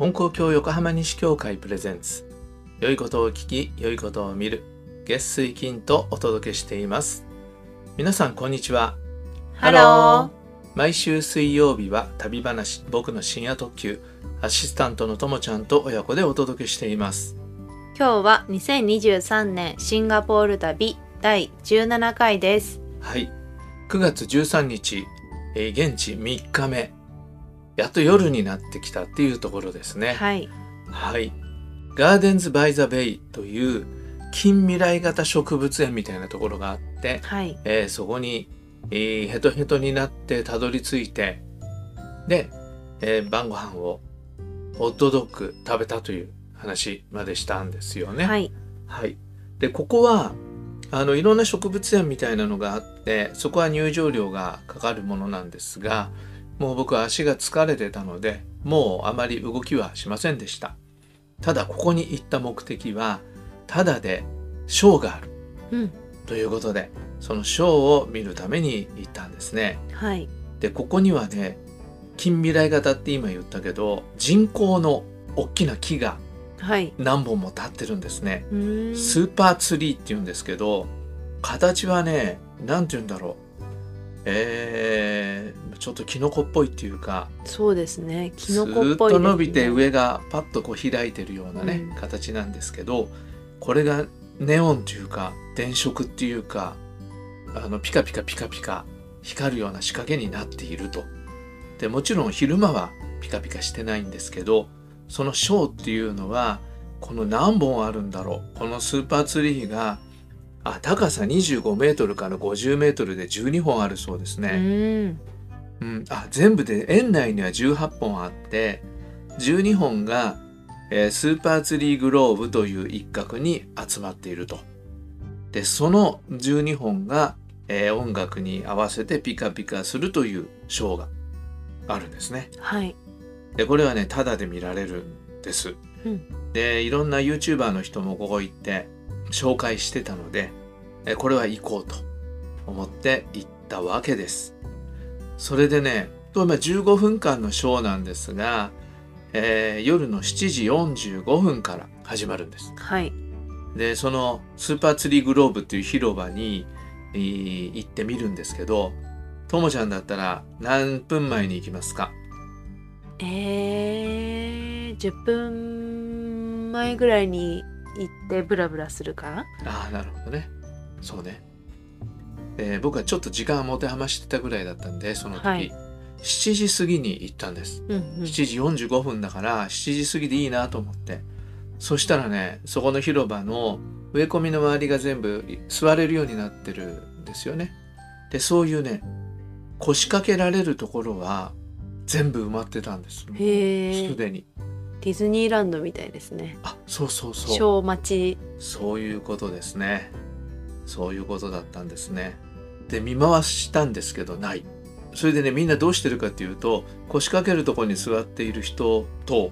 本校教横浜西教会プレゼンツ。良いことを聞き良いことを見る。月水金とお届けしています。皆さんこんにちは。ハロ毎週水曜日は旅話僕の深夜特急アシスタントのともちゃんと親子でお届けしています。ー。今日は2023年シンガポール旅第17回です。はい。9月13日、えー現地3日目やっと夜になってきたっていうところですねはい。はい。ガーデンズ・バイ・ザ・ベイという近未来型植物園みたいなところがあって、はい。えーそこに、えーヘトヘトになってたどり着いてで、えー晩ご飯をホットドッグ食べたという話までしたんですよね。はい。はい。で、ここは、あの、いろんな植物園みたいなのがあって、そこは入場料がかかるものなんですが、もう僕は足が疲れてたので、もうあまり動きはしませんでした。ただ、ここに行った目的は、ただでショーがあるうん。ということで、そのショーを見るために行ったんですね。はい。で、ここにはね、近未来型って今言ったけど、人工の大きな木がはい。何本も立ってるんですね。うーん。スーパーツリーって言うんですけど形はね何て言うんだろうえー、ちょっとキノコっぽいっていうかそうですね。キずノコっぽいね。ーっと伸びて上がパッとこう開いてるようなね、うん形なんですけどこれがネオンっていうか電飾っていうかあのピカピカピカピカ光るような仕掛けになっていると。でもちろん昼間はピカピカしてないんですけどそのショーっていうのはこの何本あるんだろうこのスーパーツリーがあ高さ25メートルから50メートルで12本あるそうですうね。うん、あ全部で園内には18本あって12本が、えースーパーツリーグローブという一角に集まっていると。でその12本が、えー音楽に合わせてピカピカするというショーがあるんですね。はい。でこれはねタダで見られるんです。うんでいろんな YouTuber の人もここ行って紹介してたのでえこれは行こうと思って行ったわけです。それでねとまあ15分間のショーなんですが、えー夜の7時45分から始まるんです。はい。でそのスーパーツリーグローブっていう広場に、えー行ってみるんですけどともちゃんだったら何分前に行きますか？えー、10分前ぐらいに行ってブラブラするかな？ああなるほどねそうね、えー僕はちょっと時間を持て余してたぐらいだったんでその時、はい7時過ぎに行ったんですうんうん。7時45分だから7時過ぎでいいなと思ってそしたらねそこの広場の植え込みの周りが全部座れるようになってるんですよねでそういうね腰掛けられるところは全部埋まってたんです。すでにディズニーランドみたいですね。あそうそうそう小町。そういうことですね。そういうことだったんですね。で、見回したんですけど、ない。それでね、みんなどうしてるかっていうと、腰掛けるところに座っている人と、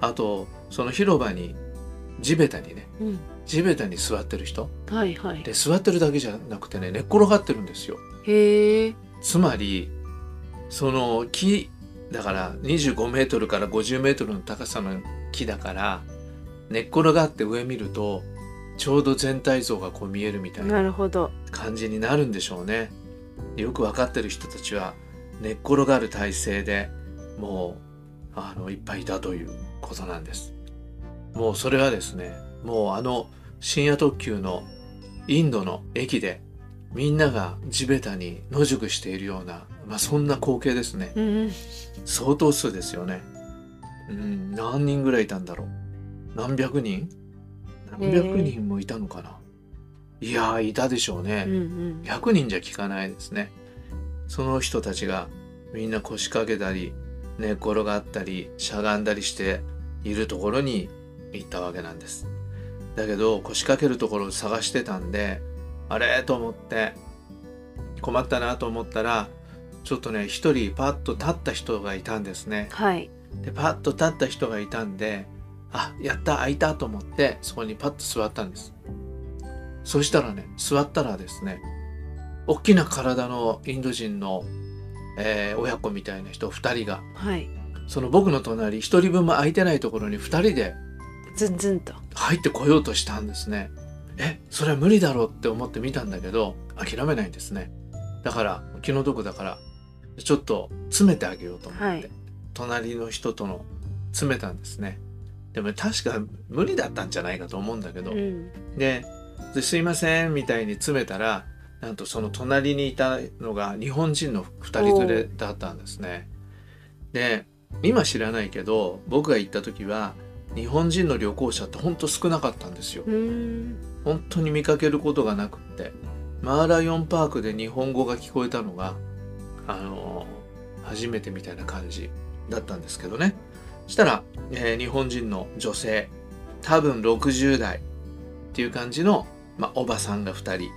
あと、その広場に、地べたにね、うん。地べたに座ってる人。はいはい。で、座ってるだけじゃなくてね、寝っ転がってるんですよ。へえ。つまり、その木、だから25メートルから50メートルの高さの木だから、寝っ転がって上見ると、ちょうど全体像がこう見えるみたいな。感じになるんでしょうね。よくわかってる人たちは寝っ転がる体勢でもうあのいっぱいいたということなんです。もうそれはですねもうあの深夜特急のインドの駅でみんなが地べたに野宿しているような、まあ、そんな光景ですね。うん。相当数ですよね。うん、何人ぐらいいたんだろう。何百人何百人もいたのかな。いやーいたでしょうね。うんうん。100人じゃ聞かないですね。その人たちがみんな腰掛けたり寝っ転がったりしゃがんだりしているところに行ったわけなんです。だけど腰掛けるところを探してたんであれと思って困ったなと思ったらちょっとね一人パッと立った人がいたんですね。はい。でパッと立った人がいたんであやった開いたと思ってそこにパッと座ったんです。そしたらね座ったらですね大きな体のインド人の、えー親子みたいな人2人がはい。その僕の隣一人分も空いてないところに二人でずんずんと。入ってこようとしたんですね。えそれは無理だろうって思って見たんだけど諦めないんですね。だから気の毒だからちょっと詰めてあげようと思って、はい。隣の人との詰めたんですねでも確か無理だったんじゃないかと思うんだけど、うん。でで「すいません」みたいに詰めたらなんとその隣にいたのが日本人の2人連れだったんですね。で今知らないけど僕が行った時は日本人の旅行者ってほんと少なかったんですよ。うん。本当に見かけることがなくって。マーライオンパークで日本語が聞こえたのがあの初めてみたいな感じだったんですけどねしたら、えー日本人の女性多分60代っていう感じの、まあ、おばさんが2人、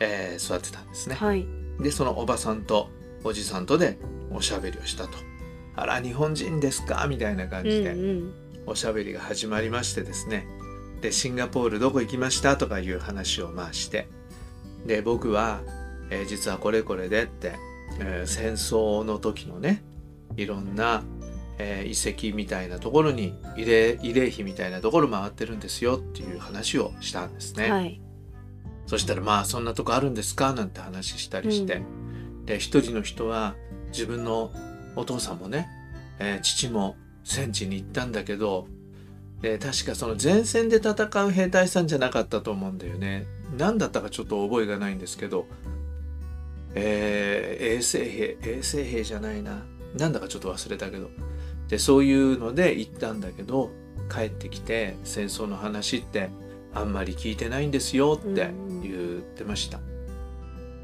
えー座ってたんですね。はい。でそのおばさんとおじさんとでおしゃべりをしたと「あら日本人ですか?」みたいな感うんじで、うん。おしゃべりが始まりましてですね。でシンガポールどこ行きました？とかいう話をまあして。で僕は、えー実はこれこれでって、えー戦争の時のねいろんな、えー遺跡みたいなところに慰霊慰霊碑みたいなところ回ってるんですよっていう話をしたんですね。はい。そしたらまあそんなとこあるんですか？なんて話したりして、で一人の人は自分のお父さんもね、えー父も戦地に行ったんだけどで確かその前線で戦う兵隊さんじゃなかったと思うんだよね。何だったかちょっと覚えがないんですけど、えー衛生兵衛生兵じゃないな。なんだかちょっと忘れたけどでそういうので行ったんだけど帰ってきて戦争の話ってあんまり聞いてないんですよって言ってました。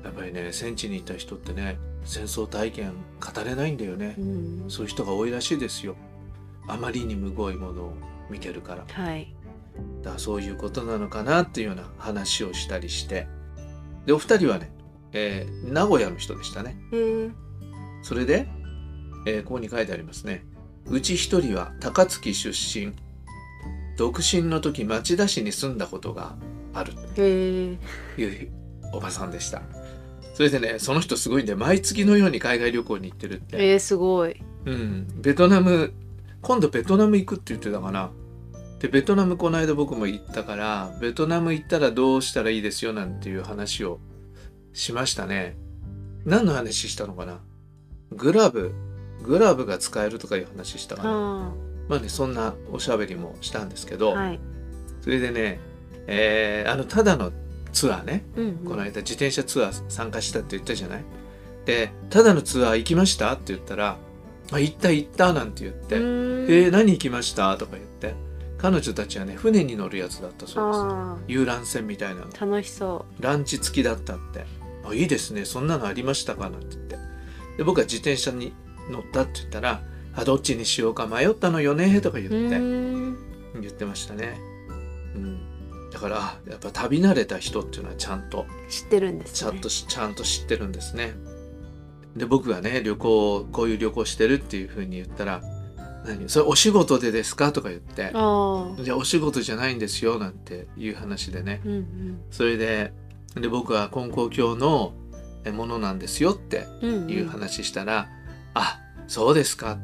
やっぱりね戦地に行った人ってね戦争体験語れないんだよねう。んそういう人が多いらしいですよ。あまりにむごいものを見てるから。はいだからそういうことなのかなっていうような話をしたりして。で、お二人はね、えー名古屋の人でしたね。えーそれで、えーここに書いてありますね。うち一人は高槻出身。独身の時町田市に住んだことがある。え。ーというおばさんでした。それでね、その人すごいんで、毎月のように海外旅行に行ってるって。えーすごい。うん、ベトナム今度ベトナム行くって言ってたかな。でベトナムこの間僕も行ったからベトナム行ったらどうしたらいいですよなんていう話をしましたね。何の話したのかな。グラブグラブが使えるとかいう話したかな。あまあねそんなおしゃべりもしたんですけど、ーはい。それでね、えーあのただのツアーね。うんうん。この間自転車ツアー参加したって言ったじゃない？で「ただのツアー行きました?」って言ったら「あ行った行った」なんて言って「うーん。えー何行きました?」とか言って彼女たちはね船に乗るやつだったそうです。あ遊覧船みたいなの。ー楽しそランチ付きだったって「あいいですね。そんなのありましたか?」なんて言って。で僕は自転車に乗ったって言ったら「あどっちにしようか迷ったのよね」とか言って言ってましたね。うん。だからあやっぱ旅慣れた人っていうのはちゃんと知ってるんですね。ちゃんとしちゃんと知ってるんですね。で僕がね旅行こういう旅行してるっていうふうに言ったら「何それお仕事でですか?」とか言ってあ「じゃあお仕事じゃないんですよ」なんていう話でね。ーうんうん。それでで僕は金光教のえものなんですよっていう話したら「あそうですか。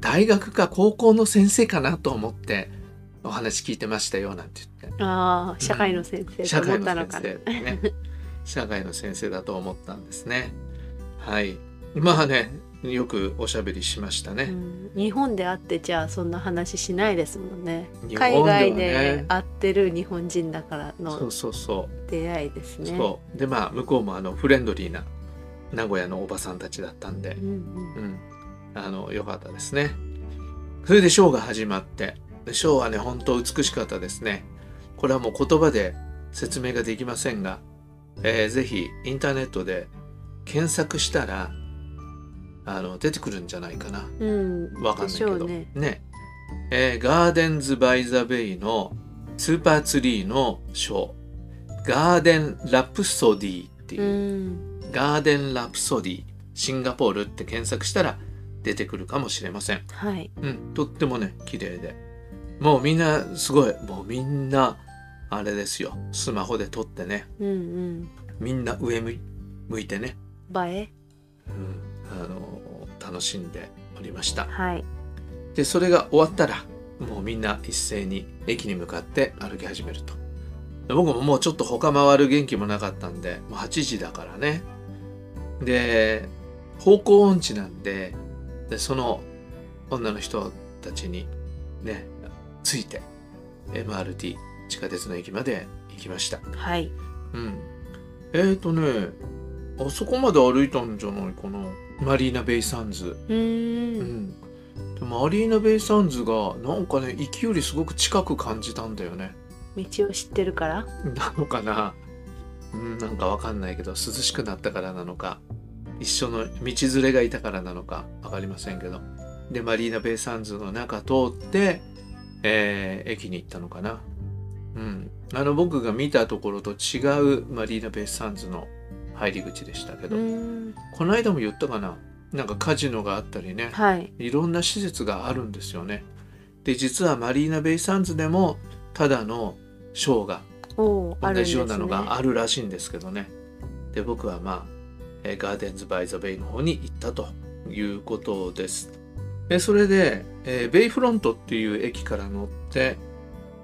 大学か高校の先生かなと思ってお話聞いてましたよ」なんて言って。ああ社会の先生社と思会の先ったのかな。生ね。社会の先生だと思ったんですね。はい。まあねよくおしゃべりしましたね、うん。日本で会ってじゃあそんな話しないですもんね。ね。海外で会ってる日本人だからのそうそうそ出会いですう、ね。そう。でまあ向こうもあのフレンドリーな名古屋のおばさんたちだったんで。うんうん。うん。あのよかったですね。それでショーが始まって。でショーはね本当美しかったですね。これはもう言葉で説明ができませんが、えーぜひインターネットで検索したらあの出てくるんじゃないかな。うん。わかんないけど。ね。ね。えーガーデンズ・バイ・ザ・ベイのスーパーツリーのショーガーデン・ラプソディっていう。う、ん。ガーデン・ラプソディシンガポールって検索したら出てくるかもしれません。はい。うんとってもね綺麗で。もうみんなすごい。もうみんなあれですよ。スマホで撮ってね。うんうん。みんな上向いてね、映え？うん、あの楽しんでおりました。はい。でそれが終わったらもうみんな一斉に駅に向かって歩き始めると。で僕ももうちょっと他回る元気もなかったんでもう8時だからね。で方向音痴なんででその女の人たちにねついて MRT 地下鉄の駅まで行きました。はい。うん。えーとねあそこまで歩いたんじゃないかな。マリーナ・ベイ・サンズ。うーうん。マリーナ・ベイ・サンズがなんかね駅よりすごく近く感じたんだよね道を知ってるから？なのかな？うんなんかわかんないけど涼しくなったからなのか一緒の道連れがいたからなのかわかりませんけど。でマリーナ・ベイ・サンズの中通って、えー駅に行ったのかな。うん。あの僕が見たところと違うマリーナ・ベイ・サンズの入り口でしたけうど、この間も言ったかな？なんかカジノがあったりね。はい。いろんな施設があるんですよね。で実はマリーナ・ベイ・サンズでもただのショーが同じようなのがあるらしいんですけどね。で僕はまあ、えーガーデンズ・バイ・ザ・ベイの方に行ったということです。でそれで、えーベイフロントっていう駅から乗って、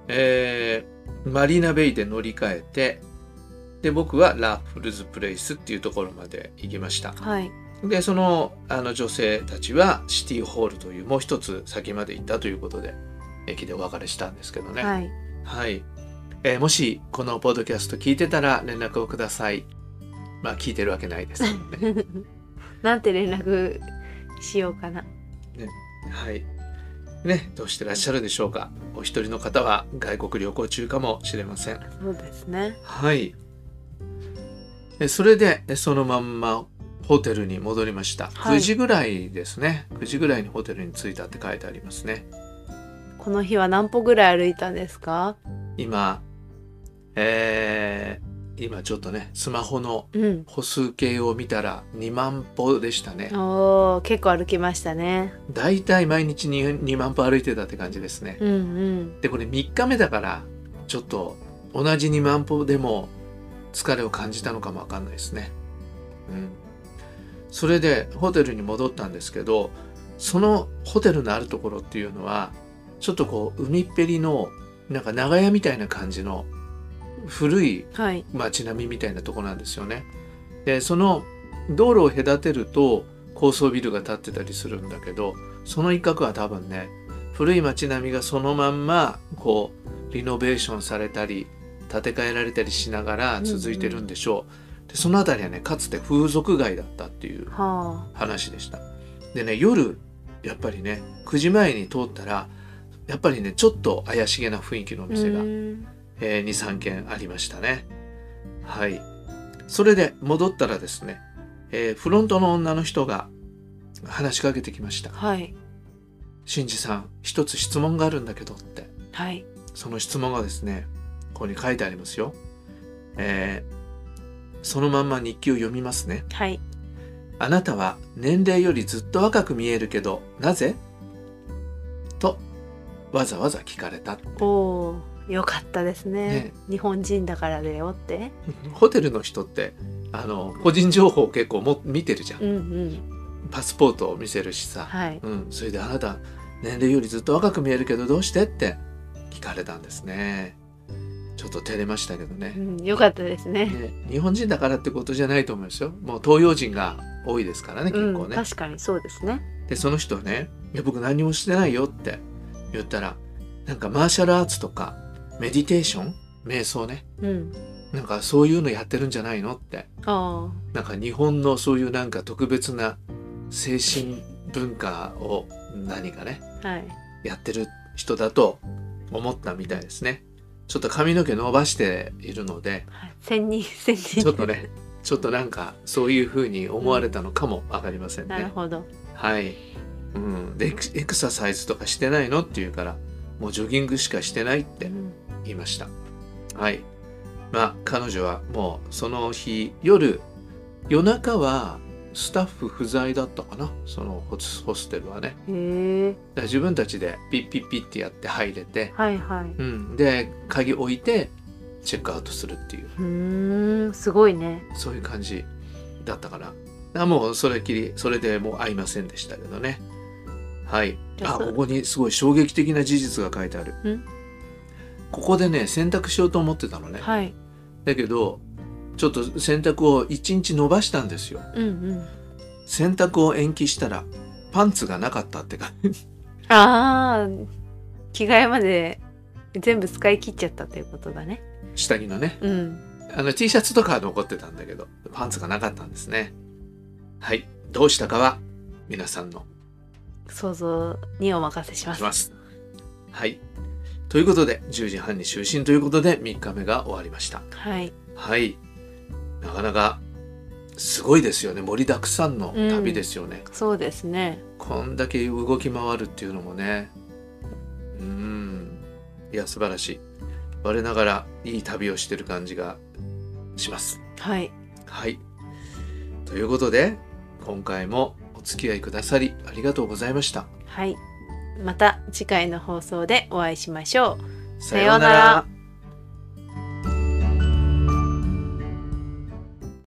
えーマリーナ・ベイで乗り換えてで僕はラフルズ・プレイスっていうところまで行きました。はいでそのあの女性たちはシティホールというもう一つ先まで行ったということで駅でお別れしたんですけどね。はいはい、えーもしこのポッドキャスト聞いてたら連絡をください。まあ聞いてるわけないですけどね。なんて連絡しようかなはい。ね、どうしてらっしゃるでしょうか。お一人の方は外国旅行中かもしれません。そうですねはい。えそれでえそのまんまホテルに戻りました。はい9時ぐらいですね。9時ぐらいにホテルに着いたって書いてありますね。この日は何歩ぐらい歩いたんですか？今、えー今ちょっとね、スマホのうん歩数計を見たら2万歩でしたね。おー結構歩きましたねだいたい毎日 2, 2万歩歩いてたって感じですね。うんうんでこれ3日目だからちょっと同じ2万歩でも疲れを感じたのかもわかんないですね。うん。それでホテルに戻ったんですけどそのホテルのあるところっていうのはちょっとこう海っぺりのなんか長屋みたいな感じの古いはい街並みみたいなとこなんですよね。でその道路を隔てると高層ビルが建ってたりするんだけどその一角は多分ね古い街並みがそのまんまこうリノベーションされたり建て替えられたりしながら続いてるんでしょう。でその辺りはねかつて風俗街だったっていうは話でした。でね夜やっぱりね9時前に通ったらやっぱりねちょっと怪しげな雰囲気のおあ店がえー、23件ありましたね。はい。それで戻ったらですね、えーフロントの女の人が話しかけてきました。はいシンジさん、一つ質問があるんだけどって。はいその質問がですね、ここに書いてありますよ。えーそのまんま日記を読みますね。はいあなたは年齢よりずっと若く見えるけど、なぜ？と、わざわざ聞かれた。おーよかったですね。ね。日本人だからだよって。ホテルの人って、あの、個人情報結構も見てるじゃん。う。んうん。パスポートを見せるしさ、はい。うん、それであなた年齢よりずっと若く見えるけどどうして？って聞かれたんですね。ちょっと照れましたけどね。う、ん。よかったですね。ね。日本人だからってことじゃないと思いますよ。もう東洋人が多いですからね結構うんね、確かにそうですね。でその人はね「いや僕何もしてないよ」って言ったらなんかマーシャルアーツとかメディテーション瞑想ね。うん。なんかそういうのやってるんじゃないのって。あなんか日本のそういうなんか特別な精神文化を何かねあはい。やってる人だと思ったみたいですね。ちょっと髪の毛伸ばしているので、はい。千人千人。ちょっとね、ちょっとなんかそういう風に思われたのかもわかりませんね。なるほど。はい。うん。でエクササイズとかしてないの？って言うから、もうジョギングしかしてないってういました。はい。まあ彼女はもうその日夜夜中はスタッフ不在だったかな？そのホスホステルはね。へ自分たちでピッピッピッってやって入れて、はいはい。うん、で鍵置いてチェックアウトするっていう。うーんすごいね。そういう感じだったからだからもうそれきりそれでもう会いませんでしたけどね。はい。あここにすごい衝撃的な事実が書いてある。んここでね洗濯しようと思ってたのね、はい。だけどちょっと洗濯を1日伸ばしたんですよ。うんうん。洗濯を延期したらパンツがなかったってかああ着替えまで全部使い切っちゃったということだね。下着のね。うん。あの T シャツとかは残ってたんだけどパンツがなかったんですね。はい。どうしたかは皆さんの想像にお任せします。します。はいということで10時半に就寝ということで3日目が終わりました。はい。はい。なかなかすごいですよね。盛りだくさんの旅ですよね、そうですね。こんだけ動き回るっていうのもね。うん。いや素晴らしい。我ながらいい旅をしてる感じがします。はい。はい。ということで今回もお付き合いくださりありがとうございました。はいまた次回の放送でお会いしましょう。さようなら。